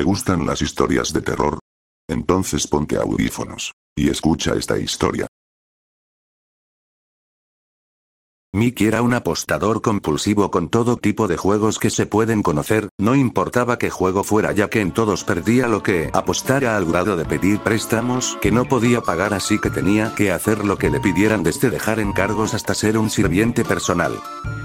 ¿Te gustan las historias de terror? Entonces ponte audífonos. Y escucha esta historia. Mickey era un apostador compulsivo con todo tipo de juegos que se pueden conocer, no importaba qué juego fuera ya que en todos perdía lo que apostara al grado de pedir préstamos que no podía pagar así que tenía que hacer lo que le pidieran desde dejar encargos hasta ser un sirviente personal.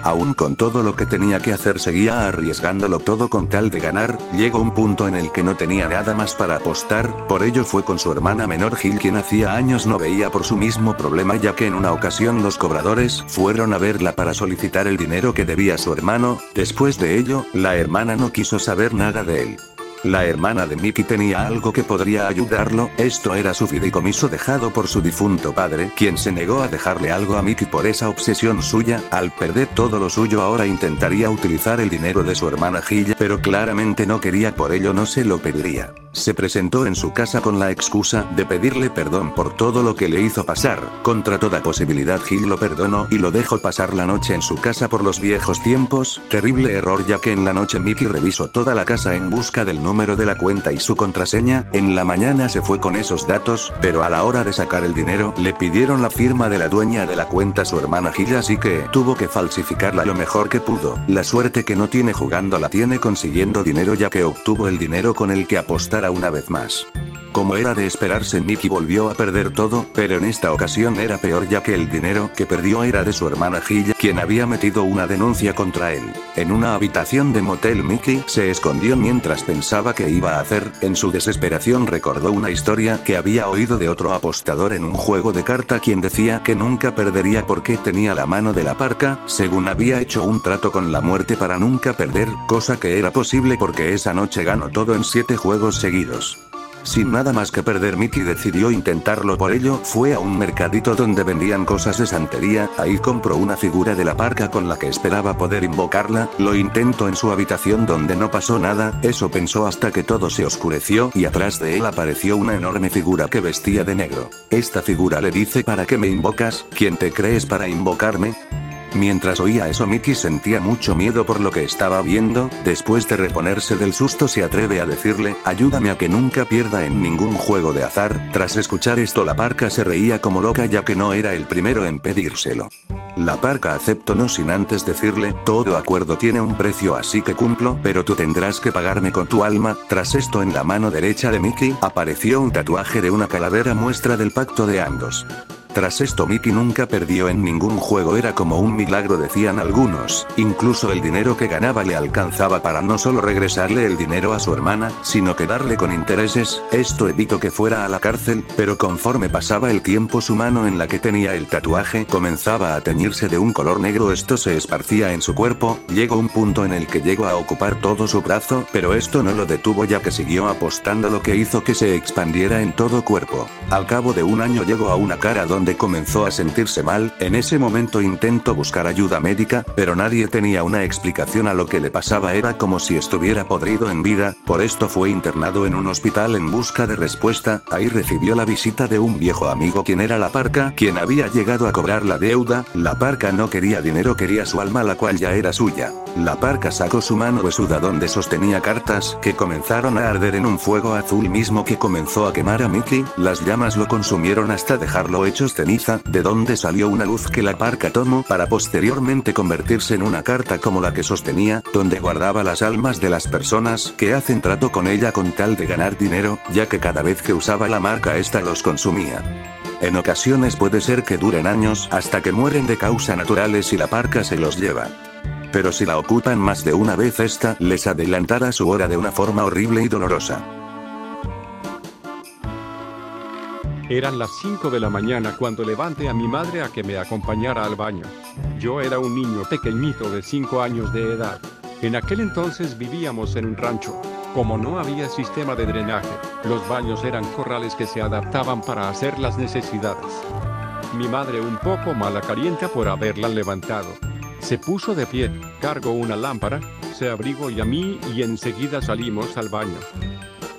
Aún con todo lo que tenía que hacer seguía arriesgándolo todo con tal de ganar, llegó un punto en el que no tenía nada más para apostar, por ello fue con su hermana menor Gil quien hacía años no veía por su mismo problema ya que en una ocasión los cobradores fueron a verla para solicitar el dinero que debía su hermano, después de ello, la hermana no quiso saber nada de él. La hermana de Mickey tenía algo que podría ayudarlo, esto era su fideicomiso dejado por su difunto padre, quien se negó a dejarle algo a Mickey por esa obsesión suya, al perder todo lo suyo ahora intentaría utilizar el dinero de su hermana Gilla, pero claramente no quería por ello no se lo pediría. Se presentó en su casa con la excusa de pedirle perdón por todo lo que le hizo pasar. Contra toda posibilidad Gil lo perdonó y lo dejó pasar la noche en su casa por los viejos tiempos. Terrible error ya que en la noche Mickey revisó toda la casa en busca del número de la cuenta y su contraseña. En la mañana se fue con esos datos, pero a la hora de sacar el dinero le pidieron la firma de la dueña de la cuenta su hermana Gil así que tuvo que falsificarla lo mejor que pudo. La suerte que no tiene jugando la tiene consiguiendo dinero ya que obtuvo el dinero con el que apostar una vez más. Como era de esperarse Mickey volvió a perder todo, pero en esta ocasión era peor ya que el dinero que perdió era de su hermana Gilla, quien había metido una denuncia contra él. En una habitación de motel Mickey se escondió mientras pensaba que iba a hacer, en su desesperación recordó una historia que había oído de otro apostador en un juego de carta quien decía que nunca perdería porque tenía la mano de la parca, según había hecho un trato con la muerte para nunca perder, cosa que era posible porque esa noche ganó todo en siete juegos seguidos. Sin nada más que perder Mickey decidió intentarlo por ello fue a un mercadito donde vendían cosas de santería, ahí compró una figura de la parca con la que esperaba poder invocarla, lo intentó en su habitación donde no pasó nada, eso pensó hasta que todo se oscureció y atrás de él apareció una enorme figura que vestía de negro. Esta figura le dice ¿para qué me invocas? ¿Quién te crees para invocarme? Mientras oía eso Mickey sentía mucho miedo por lo que estaba viendo, después de reponerse del susto se atreve a decirle, ayúdame a que nunca pierda en ningún juego de azar, tras escuchar esto la parca se reía como loca ya que no era el primero en pedírselo. La parca aceptó no sin antes decirle, todo acuerdo tiene un precio así que cumplo, pero tú tendrás que pagarme con tu alma, tras esto en la mano derecha de Mickey apareció un tatuaje de una calavera muestra del pacto de ambos. Tras esto Mickey nunca perdió en ningún juego. Era como un milagro decían algunos, incluso el dinero que ganaba le alcanzaba para no solo regresarle el dinero a su hermana, sino que darle con intereses, esto evitó que fuera a la cárcel, pero conforme pasaba el tiempo su mano en la que tenía el tatuaje comenzaba a teñirse de un color negro. Esto se esparcía en su cuerpo, llegó un punto en el que llegó a ocupar todo su brazo, pero esto no lo detuvo ya que siguió apostando lo que hizo que se expandiera en todo cuerpo. Al cabo de un año llegó a una cara donde comenzó a sentirse mal, en ese momento intentó buscar ayuda médica, pero nadie tenía una explicación a lo que le pasaba era como si estuviera podrido en vida, por esto fue internado en un hospital en busca de respuesta, ahí recibió la visita de un viejo amigo quien era la parca, quien había llegado a cobrar la deuda, la parca no quería dinero quería su alma la cual ya era suya. La parca sacó su mano huesuda donde sostenía cartas que comenzaron a arder en un fuego azul mismo que comenzó a quemar a Mickey, las llamas lo consumieron hasta dejarlo hechos ceniza, de donde salió una luz que la parca tomó para posteriormente convertirse en una carta como la que sostenía, donde guardaba las almas de las personas que hacen trato con ella con tal de ganar dinero, ya que cada vez que usaba la marca esta los consumía. En ocasiones puede ser que duren años hasta que mueren de causa naturales y la parca se los lleva. Pero si la ocupan más de una vez esta les adelantará su hora de una forma horrible y dolorosa. Eran las 5 de la mañana cuando levanté a mi madre a que me acompañara al baño. Yo era un niño pequeñito de 5 años de edad. En aquel entonces vivíamos en un rancho. Como no había sistema de drenaje, los baños eran corrales que se adaptaban para hacer las necesidades. Mi madre un poco mala calienta por haberla levantado. Se puso de pie, cargó una lámpara, se abrigó y a mí y enseguida salimos al baño.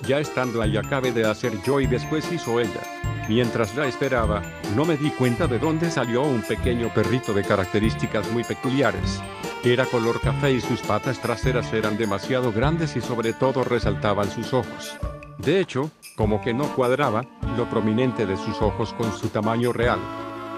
Ya estando ahí acabé de hacer yo y después hizo ella. Mientras la esperaba, no me di cuenta de dónde salió un pequeño perrito de características muy peculiares. Era color café y sus patas traseras eran demasiado grandes y sobre todo resaltaban sus ojos. De hecho, como que no cuadraba, lo prominente de sus ojos con su tamaño real.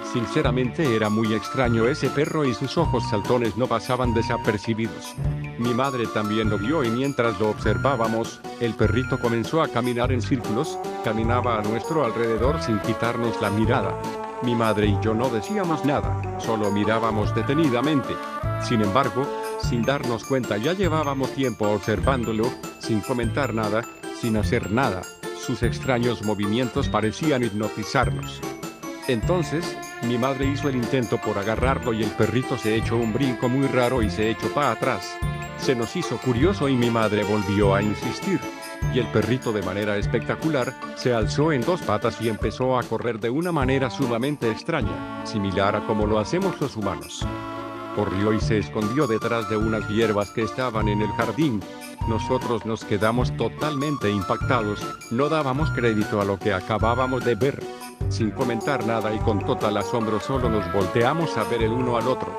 Sinceramente era muy extraño ese perro y sus ojos saltones no pasaban desapercibidos. Mi madre también lo vio y mientras lo observábamos, el perrito comenzó a caminar en círculos, caminaba a nuestro alrededor sin quitarnos la mirada. Mi madre y yo no decíamos nada, solo mirábamos detenidamente. Sin embargo, sin darnos cuenta ya llevábamos tiempo observándolo, sin comentar nada, sin hacer nada. Sus extraños movimientos parecían hipnotizarnos. Entonces, mi madre hizo el intento por agarrarlo y el perrito se echó un brinco muy raro y se echó para atrás. Se nos hizo curioso y mi madre volvió a insistir. Y el perrito de manera espectacular, se alzó en dos patas y empezó a correr de una manera sumamente extraña, similar a como lo hacemos los humanos. Corrió y se escondió detrás de unas hierbas que estaban en el jardín. Nosotros nos quedamos totalmente impactados, no dábamos crédito a lo que acabábamos de ver. Sin comentar nada y con total asombro solo nos volteamos a ver el uno al otro.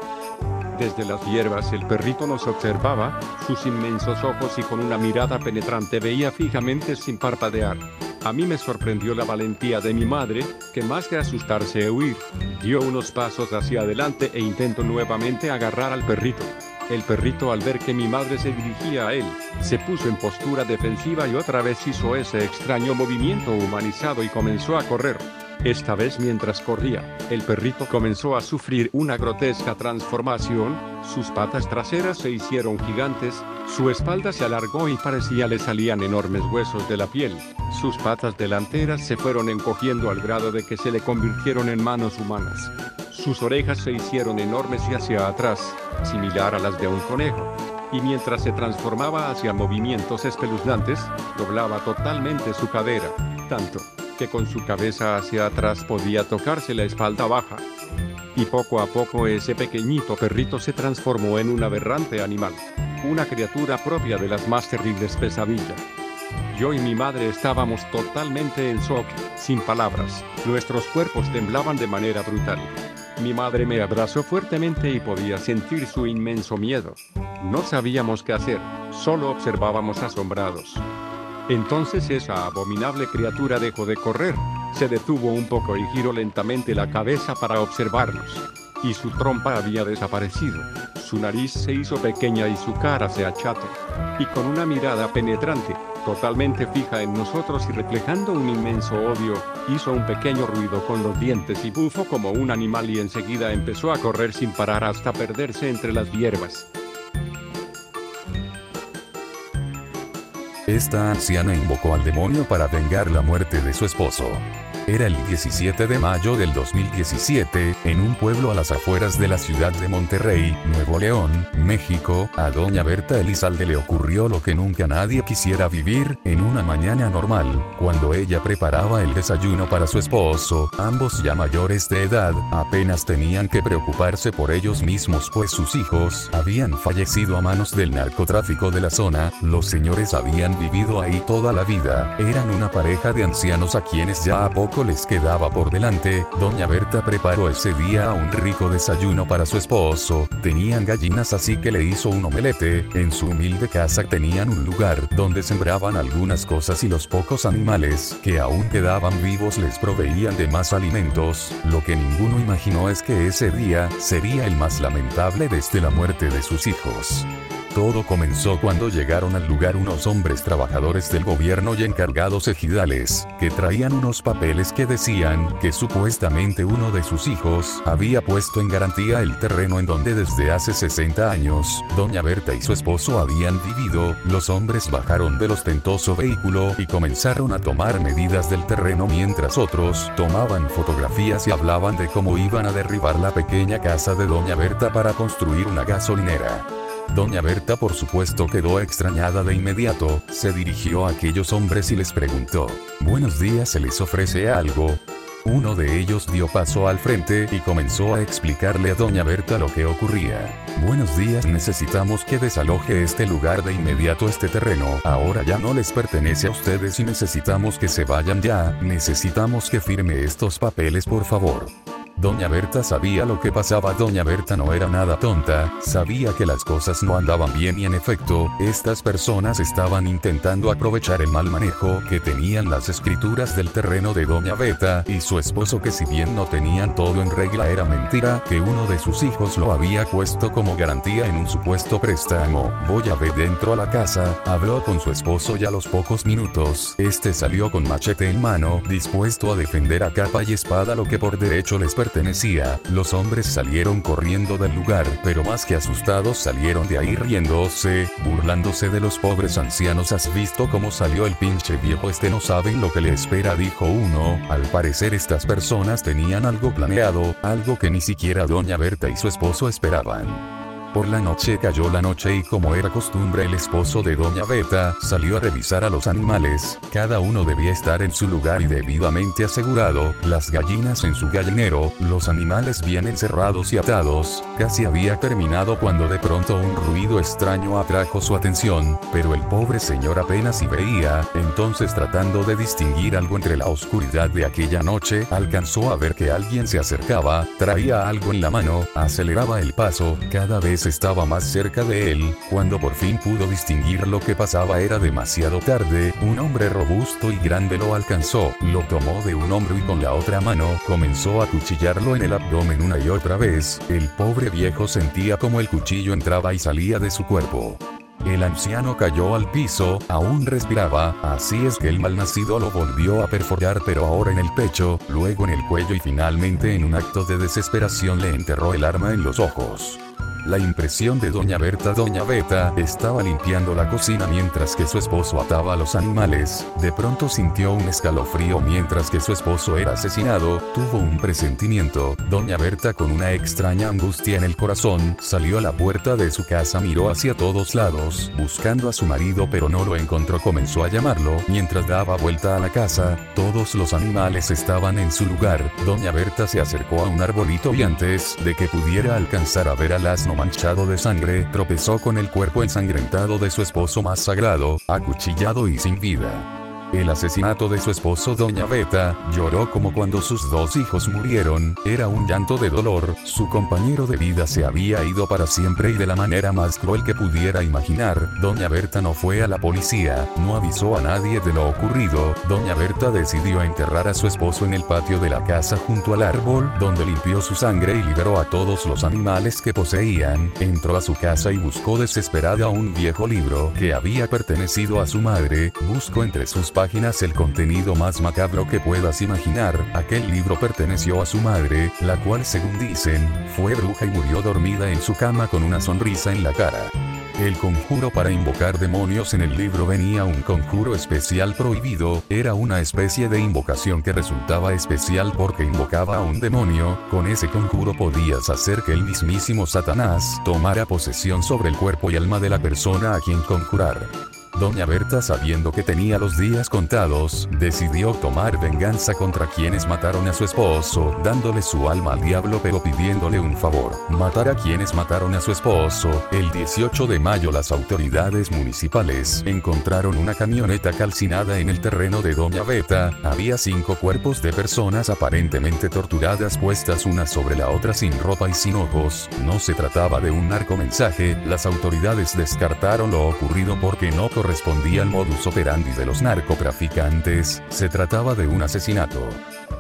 Desde las hierbas el perrito nos observaba, sus inmensos ojos y con una mirada penetrante veía fijamente sin parpadear. A mí me sorprendió la valentía de mi madre, que más que asustarse e huir, dio unos pasos hacia adelante e intentó nuevamente agarrar al perrito. El perrito al ver que mi madre se dirigía a él, se puso en postura defensiva y otra vez hizo ese extraño movimiento humanizado y comenzó a correr. Esta vez mientras corría, el perrito comenzó a sufrir una grotesca transformación, sus patas traseras se hicieron gigantes, su espalda se alargó y parecía le salían enormes huesos de la piel, sus patas delanteras se fueron encogiendo al grado de que se le convirtieron en manos humanas. Sus orejas se hicieron enormes y hacia atrás, similar a las de un conejo. Y mientras se transformaba hacia movimientos espeluznantes, doblaba totalmente su cadera, tanto que con su cabeza hacia atrás podía tocarse la espalda baja. Y poco a poco ese pequeñito perrito se transformó en un aberrante animal, una criatura propia de las más terribles pesadillas. Yo y mi madre estábamos totalmente en shock, sin palabras, nuestros cuerpos temblaban de manera brutal. Mi madre me abrazó fuertemente y podía sentir su inmenso miedo. No sabíamos qué hacer, solo observábamos asombrados. Entonces esa abominable criatura dejó de correr, se detuvo un poco y giró lentamente la cabeza para observarnos. Y su trompa había desaparecido. Su nariz se hizo pequeña y su cara se acható. Y con una mirada penetrante, totalmente fija en nosotros y reflejando un inmenso odio, hizo un pequeño ruido con los dientes y bufó como un animal y enseguida empezó a correr sin parar hasta perderse entre las hierbas. Esta anciana invocó al demonio para vengar la muerte de su esposo. Era el 17 de mayo del 2017, en un pueblo a las afueras de la ciudad de Monterrey, Nuevo León, México, a doña Berta Elizalde le ocurrió lo que nunca nadie quisiera vivir, en una mañana normal, cuando ella preparaba el desayuno para su esposo, ambos ya mayores de edad, apenas tenían que preocuparse por ellos mismos pues sus hijos habían fallecido a manos del narcotráfico de la zona, los señores habían vivido ahí toda la vida, eran una pareja de ancianos a quienes ya a poco les quedaba por delante, doña Berta preparó ese día un rico desayuno para su esposo, tenían gallinas así que le hizo un omelete, en su humilde casa tenían un lugar donde sembraban algunas cosas y los pocos animales que aún quedaban vivos les proveían de más alimentos, lo que ninguno imaginó es que ese día sería el más lamentable desde la muerte de sus hijos. Todo comenzó cuando llegaron al lugar unos hombres trabajadores del gobierno y encargados ejidales, que traían unos papeles que decían que supuestamente uno de sus hijos había puesto en garantía el terreno en donde desde hace 60 años, doña Berta y su esposo habían vivido, los hombres bajaron del ostentoso vehículo y comenzaron a tomar medidas del terreno mientras otros tomaban fotografías y hablaban de cómo iban a derribar la pequeña casa de doña Berta para construir una gasolinera. Doña Berta por supuesto quedó extrañada de inmediato, se dirigió a aquellos hombres y les preguntó, Buenos días, ¿se les ofrece algo? Uno de ellos dio paso al frente y comenzó a explicarle a Doña Berta lo que ocurría. Buenos días, necesitamos que desaloje este lugar de inmediato este terreno. Ahora ya no les pertenece a ustedes y necesitamos que se vayan ya. Necesitamos que firme estos papeles por favor. Doña Berta sabía lo que pasaba. Doña Berta no era nada tonta, sabía que las cosas no andaban bien y en efecto, estas personas estaban intentando aprovechar el mal manejo que tenían las escrituras del terreno de Doña Berta y su esposo que si bien no tenían todo en regla era mentira que uno de sus hijos lo había puesto como garantía en un supuesto préstamo. Voy a ver dentro a la casa, habló con su esposo y a los pocos minutos, este salió con machete en mano, dispuesto a defender a capa y espada lo que por derecho les pertenecía pertenecía, los hombres salieron corriendo del lugar, pero más que asustados salieron de ahí riéndose, burlándose de los pobres ancianos. ¿Has visto cómo salió el pinche viejo? Este no saben lo que le espera, dijo uno. Al parecer estas personas tenían algo planeado, algo que ni siquiera doña Berta y su esposo esperaban. Por la noche cayó la noche y como era costumbre el esposo de Doña Beta salió a revisar a los animales, cada uno debía estar en su lugar y debidamente asegurado, las gallinas en su gallinero, los animales bien encerrados y atados, casi había terminado cuando de pronto un ruido extraño atrajo su atención, pero el pobre señor apenas si veía, entonces tratando de distinguir algo entre la oscuridad de aquella noche, alcanzó a ver que alguien se acercaba, traía algo en la mano, aceleraba el paso, cada vez estaba más cerca de él, cuando por fin pudo distinguir lo que pasaba era demasiado tarde, un hombre robusto y grande lo alcanzó, lo tomó de un hombro y con la otra mano comenzó a cuchillarlo en el abdomen una y otra vez, el pobre viejo sentía como el cuchillo entraba y salía de su cuerpo. El anciano cayó al piso, aún respiraba, así es que el malnacido lo volvió a perforar pero ahora en el pecho, luego en el cuello y finalmente en un acto de desesperación le enterró el arma en los ojos. La impresión de Doña Berta Doña Beta estaba limpiando la cocina mientras que su esposo ataba a los animales, de pronto sintió un escalofrío mientras que su esposo era asesinado, tuvo un presentimiento, Doña Berta con una extraña angustia en el corazón, salió a la puerta de su casa miró hacia todos lados, buscando a su marido pero no lo encontró. Comenzó a llamarlo, mientras daba vuelta a la casa, todos los animales estaban en su lugar, Doña Berta se acercó a un arbolito y antes de que pudiera alcanzar a ver a las manchado de sangre, tropezó con el cuerpo ensangrentado de su esposo más sagrado, acuchillado y sin vida. El asesinato de su esposo Doña Beta, lloró como cuando sus dos hijos murieron, era un llanto de dolor, su compañero de vida se había ido para siempre y de la manera más cruel que pudiera imaginar, Doña Berta no fue a la policía, no avisó a nadie de lo ocurrido, Doña Berta decidió enterrar a su esposo en el patio de la casa junto al árbol, donde limpió su sangre y liberó a todos los animales que poseían, entró a su casa y buscó desesperada un viejo libro que había pertenecido a su madre, buscó entre sus páginas el contenido más macabro que puedas imaginar. Aquel libro perteneció a su madre, la cual según dicen, fue bruja y murió dormida en su cama con una sonrisa en la cara. El conjuro para invocar demonios en el libro venía un conjuro especial prohibido, era una especie de invocación que resultaba especial porque invocaba a un demonio, con ese conjuro podías hacer que el mismísimo Satanás tomara posesión sobre el cuerpo y alma de la persona a quien conjurar. Doña Berta sabiendo que tenía los días contados, decidió tomar venganza contra quienes mataron a su esposo, dándole su alma al diablo pero pidiéndole un favor, matar a quienes mataron a su esposo. El 18 de mayo las autoridades municipales encontraron una camioneta calcinada en el terreno de Doña Beta, había cinco cuerpos de personas aparentemente torturadas puestas una sobre la otra sin ropa y sin ojos, no se trataba de un narcomensaje, las autoridades descartaron lo ocurrido porque no correspondía al modus operandi de los narcotraficantes, se trataba de un asesinato.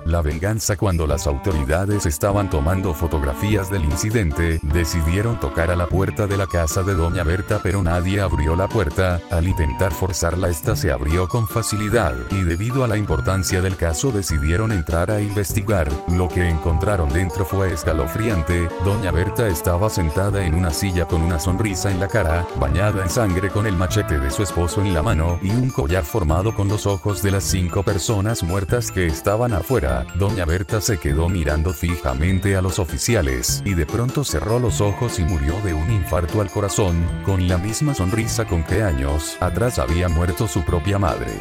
La venganza cuando las autoridades estaban tomando fotografías del incidente, decidieron tocar a la puerta de la casa de Doña Berta pero nadie abrió la puerta, al intentar forzarla esta se abrió con facilidad, y debido a la importancia del caso decidieron entrar a investigar, lo que encontraron dentro fue escalofriante, Doña Berta estaba sentada en una silla con una sonrisa en la cara, bañada en sangre con el machete de su esposo en la mano y un collar formado con los ojos de las cinco personas muertas que estaban afuera doña Berta se quedó mirando fijamente a los oficiales, y de pronto cerró los ojos y murió de un infarto al corazón, con la misma sonrisa con que años atrás había muerto su propia madre.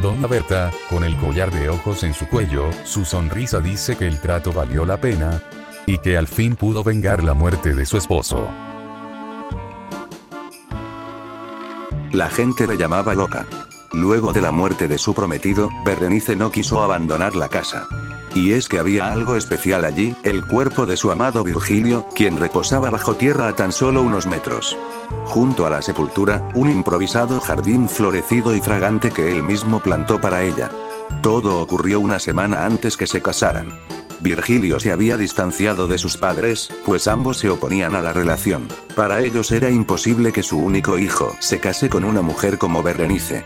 Doña Berta, con el collar de ojos en su cuello, su sonrisa dice que el trato valió la pena, y que al fin pudo vengar la muerte de su esposo. La gente le llamaba loca. Luego de la muerte de su prometido, Berenice no quiso abandonar la casa. Y es que había algo especial allí, el cuerpo de su amado Virgilio, quien reposaba bajo tierra a tan solo unos metros. Junto a la sepultura, un improvisado jardín florecido y fragante que él mismo plantó para ella. Todo ocurrió una semana antes que se casaran. Virgilio se había distanciado de sus padres, pues ambos se oponían a la relación. Para ellos era imposible que su único hijo se case con una mujer como Berenice.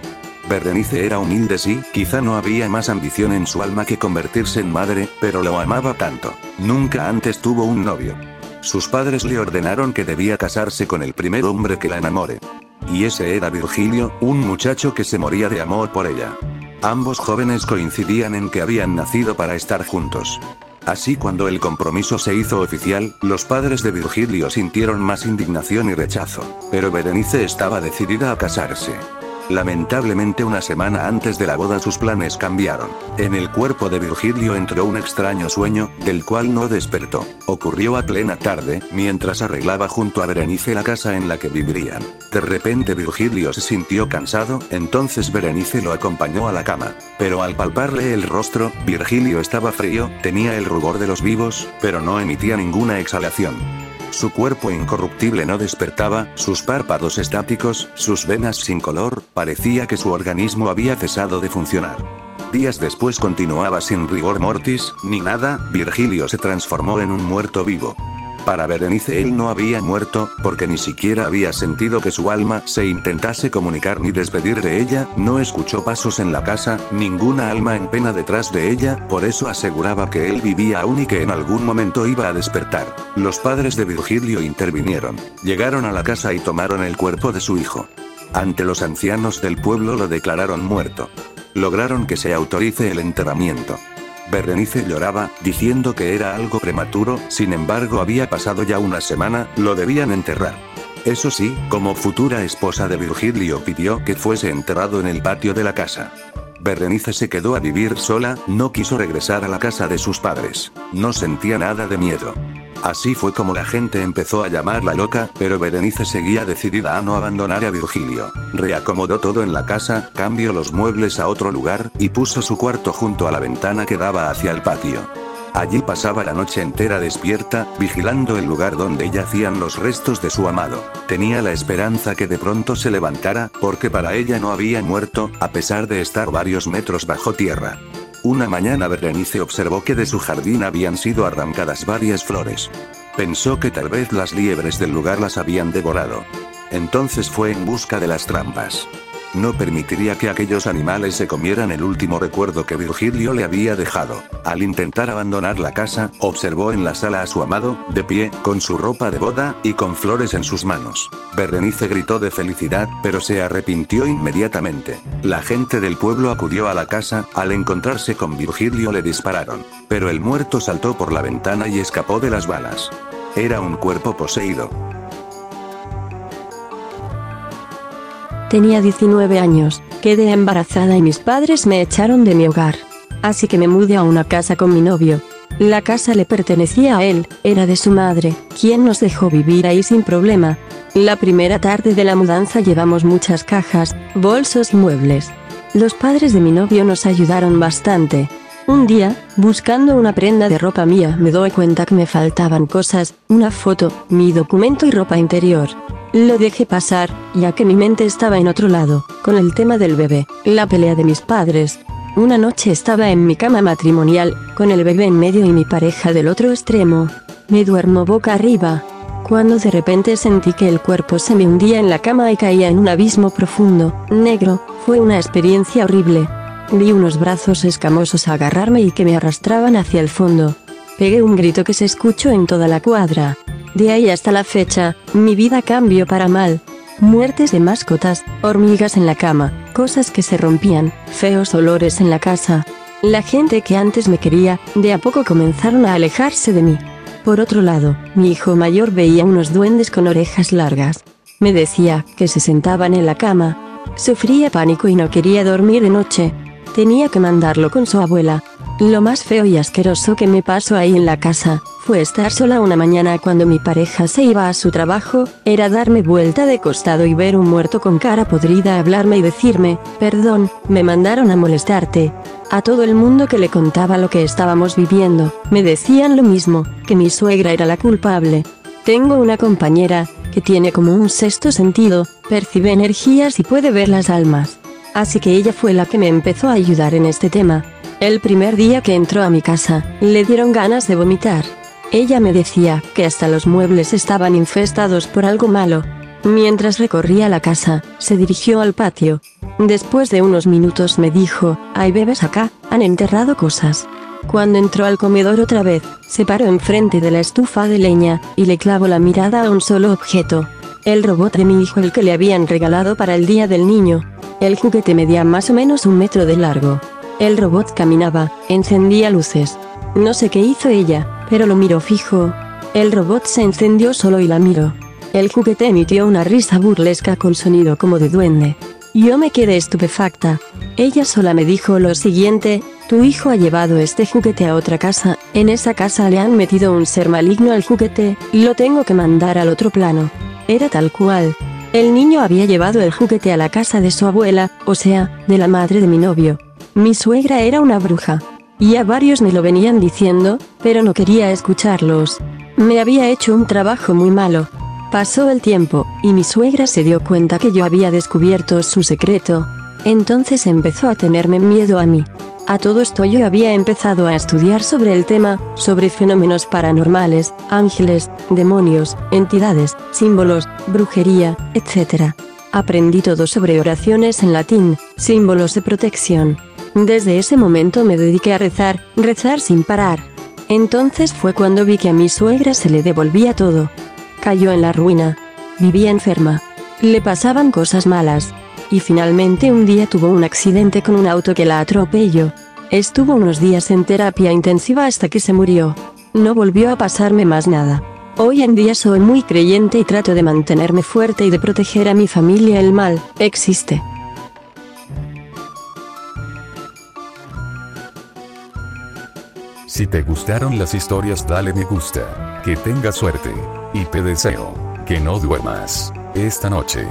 Berenice era humilde sí, quizá no había más ambición en su alma que convertirse en madre, pero lo amaba tanto. Nunca antes tuvo un novio. Sus padres le ordenaron que debía casarse con el primer hombre que la enamore. Y ese era Virgilio, un muchacho que se moría de amor por ella. Ambos jóvenes coincidían en que habían nacido para estar juntos. Así cuando el compromiso se hizo oficial, los padres de Virgilio sintieron más indignación y rechazo. Pero Berenice estaba decidida a casarse. Lamentablemente una semana antes de la boda sus planes cambiaron. En el cuerpo de Virgilio entró un extraño sueño, del cual no despertó. Ocurrió a plena tarde, mientras arreglaba junto a Berenice la casa en la que vivirían. De repente Virgilio se sintió cansado, entonces Berenice lo acompañó a la cama. Pero al palparle el rostro, Virgilio estaba frío, tenía el rubor de los vivos, pero no emitía ninguna exhalación. Su cuerpo incorruptible no despertaba, sus párpados estáticos, sus venas sin color, parecía que su organismo había cesado de funcionar. Días después continuaba sin rigor mortis, ni nada, Virgilio se transformó en un muerto vivo. Para Berenice él no había muerto, porque ni siquiera había sentido que su alma se intentase comunicar ni despedir de ella, no escuchó pasos en la casa, ninguna alma en pena detrás de ella, por eso aseguraba que él vivía aún y que en algún momento iba a despertar. Los padres de Virgilio intervinieron, llegaron a la casa y tomaron el cuerpo de su hijo. Ante los ancianos del pueblo lo declararon muerto. Lograron que se autorice el enterramiento. Berenice lloraba, diciendo que era algo prematuro, sin embargo había pasado ya una semana, lo debían enterrar. Eso sí, como futura esposa de Virgilio pidió que fuese enterrado en el patio de la casa. Berenice se quedó a vivir sola, no quiso regresar a la casa de sus padres. No sentía nada de miedo. Así fue como la gente empezó a llamarla loca, pero Berenice seguía decidida a no abandonar a Virgilio. Reacomodó todo en la casa, cambió los muebles a otro lugar, y puso su cuarto junto a la ventana que daba hacia el patio. Allí pasaba la noche entera despierta, vigilando el lugar donde yacían los restos de su amado. Tenía la esperanza que de pronto se levantara, porque para ella no había muerto, a pesar de estar varios metros bajo tierra. Una mañana Berenice observó que de su jardín habían sido arrancadas varias flores. Pensó que tal vez las liebres del lugar las habían devorado. Entonces fue en busca de las trampas. No permitiría que aquellos animales se comieran el último recuerdo que Virgilio le había dejado. Al intentar abandonar la casa, observó en la sala a su amado, de pie, con su ropa de boda, y con flores en sus manos. Berenice gritó de felicidad, pero se arrepintió inmediatamente. La gente del pueblo acudió a la casa, al encontrarse con Virgilio le dispararon. Pero el muerto saltó por la ventana y escapó de las balas. Era un cuerpo poseído. Tenía 19 años, quedé embarazada y mis padres me echaron de mi hogar. Así que me mudé a una casa con mi novio. La casa le pertenecía a él, era de su madre, quien nos dejó vivir ahí sin problema. La primera tarde de la mudanza llevamos muchas cajas, bolsos y muebles. Los padres de mi novio nos ayudaron bastante. Un día, buscando una prenda de ropa mía, me doy cuenta que me faltaban cosas, una foto, mi documento y ropa interior. Lo dejé pasar, ya que mi mente estaba en otro lado, con el tema del bebé, la pelea de mis padres. Una noche estaba en mi cama matrimonial, con el bebé en medio y mi pareja del otro extremo. Me duermo boca arriba. Cuando de repente sentí que el cuerpo se me hundía en la cama y caía en un abismo profundo, negro, fue una experiencia horrible. Vi unos brazos escamosos agarrarme y que me arrastraban hacia el fondo. Pegué un grito que se escuchó en toda la cuadra. De ahí hasta la fecha, mi vida cambió para mal. Muertes de mascotas, hormigas en la cama, cosas que se rompían, feos olores en la casa. La gente que antes me quería, de a poco comenzaron a alejarse de mí. Por otro lado, mi hijo mayor veía unos duendes con orejas largas. Me decía que se sentaban en la cama. Sufría pánico y no quería dormir de noche. Tenía que mandarlo con su abuela. Lo más feo y asqueroso que me pasó ahí en la casa, fue estar sola una mañana cuando mi pareja se iba a su trabajo, era darme vuelta de costado y ver un muerto con cara podrida hablarme y decirme, perdón, me mandaron a molestarte. A todo el mundo que le contaba lo que estábamos viviendo, me decían lo mismo, que mi suegra era la culpable. Tengo una compañera, que tiene como un sexto sentido, percibe energías y puede ver las almas. Así que ella fue la que me empezó a ayudar en este tema. El primer día que entró a mi casa, le dieron ganas de vomitar. Ella me decía que hasta los muebles estaban infestados por algo malo. Mientras recorría la casa, se dirigió al patio. Después de unos minutos me dijo, hay bebés acá, han enterrado cosas. Cuando entró al comedor otra vez, se paró enfrente de la estufa de leña, y le clavó la mirada a un solo objeto. El robot de mi hijo el que le habían regalado para el día del niño. El juguete medía más o menos un metro de largo. El robot caminaba, encendía luces. No sé qué hizo ella, pero lo miró fijo. El robot se encendió solo y la miró. El juguete emitió una risa burlesca con sonido como de duende. Yo me quedé estupefacta. Ella sola me dijo lo siguiente, tu hijo ha llevado este juguete a otra casa, en esa casa le han metido un ser maligno al juguete, lo tengo que mandar al otro plano. Era tal cual. El niño había llevado el juguete a la casa de su abuela, o sea, de la madre de mi novio. Mi suegra era una bruja. Y a varios me lo venían diciendo, pero no quería escucharlos. Me había hecho un trabajo muy malo. Pasó el tiempo, y mi suegra se dio cuenta que yo había descubierto su secreto. Entonces empezó a tenerme miedo a mí. A todo esto yo había empezado a estudiar sobre el tema, sobre fenómenos paranormales, ángeles, demonios, entidades, símbolos, brujería, etc. Aprendí todo sobre oraciones en latín, símbolos de protección, desde ese momento me dediqué a rezar, rezar sin parar. Entonces fue cuando vi que a mi suegra se le devolvía todo. Cayó en la ruina. Vivía enferma. Le pasaban cosas malas. Y finalmente un día tuvo un accidente con un auto que la atropelló. Estuvo unos días en terapia intensiva hasta que se murió. No volvió a pasarme más nada. Hoy en día soy muy creyente y trato de mantenerme fuerte y de proteger a mi familia. El mal existe. Si te gustaron las historias dale me gusta, que tengas suerte, y te deseo, que no duermas, esta noche.